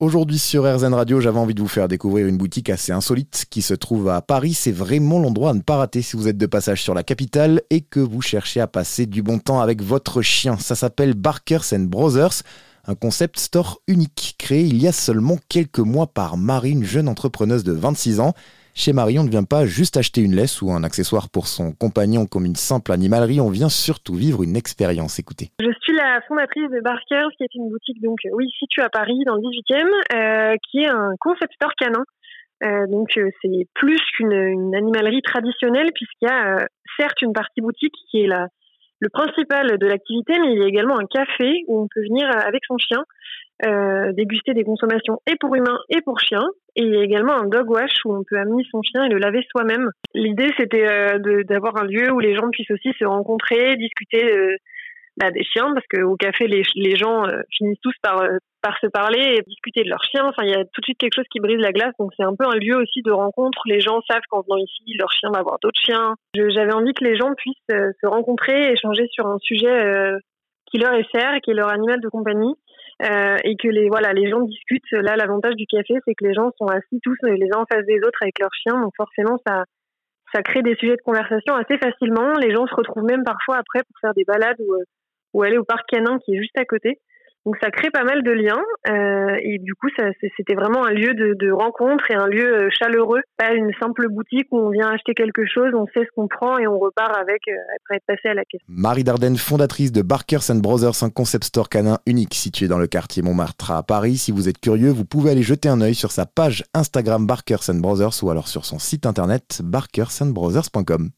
Aujourd'hui sur RZN Radio, j'avais envie de vous faire découvrir une boutique assez insolite qui se trouve à Paris. C'est vraiment l'endroit à ne pas rater si vous êtes de passage sur la capitale et que vous cherchez à passer du bon temps avec votre chien. Ça s'appelle Barkers Brothers, un concept store unique créé il y a seulement quelques mois par Marie, une jeune entrepreneuse de 26 ans. Chez Marie, on ne vient pas juste acheter une laisse ou un accessoire pour son compagnon comme une simple animalerie, on vient surtout vivre une expérience. Écoutez. Je suis la fondatrice de Barkers, qui est une boutique donc oui située à Paris dans le 18e, euh, qui est un concept store canin. Euh, donc euh, c'est plus qu'une animalerie traditionnelle puisqu'il y a certes une partie boutique qui est la, le principal de l'activité, mais il y a également un café où on peut venir avec son chien euh, déguster des consommations et pour humains et pour chiens. Et il y a également un dog wash où on peut amener son chien et le laver soi-même. L'idée, c'était euh, d'avoir un lieu où les gens puissent aussi se rencontrer, discuter euh, bah, des chiens, parce qu'au café, les, les gens euh, finissent tous par, par se parler et discuter de leurs chiens. Enfin, il y a tout de suite quelque chose qui brise la glace, donc c'est un peu un lieu aussi de rencontre. Les gens savent qu'en venant ici, leur chien va voir d'autres chiens. J'avais envie que les gens puissent se rencontrer, échanger sur un sujet qui leur est cher, qui est leur animal de compagnie. Euh, et que les voilà les gens discutent. Là, l'avantage du café, c'est que les gens sont assis tous les uns en face des autres avec leurs chiens, donc forcément ça ça crée des sujets de conversation assez facilement. Les gens se retrouvent même parfois après pour faire des balades ou, euh, ou aller au parc canin qui est juste à côté. Donc ça crée pas mal de liens euh, et du coup c'était vraiment un lieu de, rencontre et un lieu euh, chaleureux, pas une simple boutique où on vient acheter quelque chose, on sait ce qu'on prend et on repart avec euh, après être passé à la caisse. Marie Dardenne, fondatrice de Barkers and Brothers, un concept store canin unique situé dans le quartier Montmartre à Paris. Si vous êtes curieux, vous pouvez aller jeter un œil sur sa page Instagram Barkers and Brothers ou alors sur son site internet barkersandbrothers.com.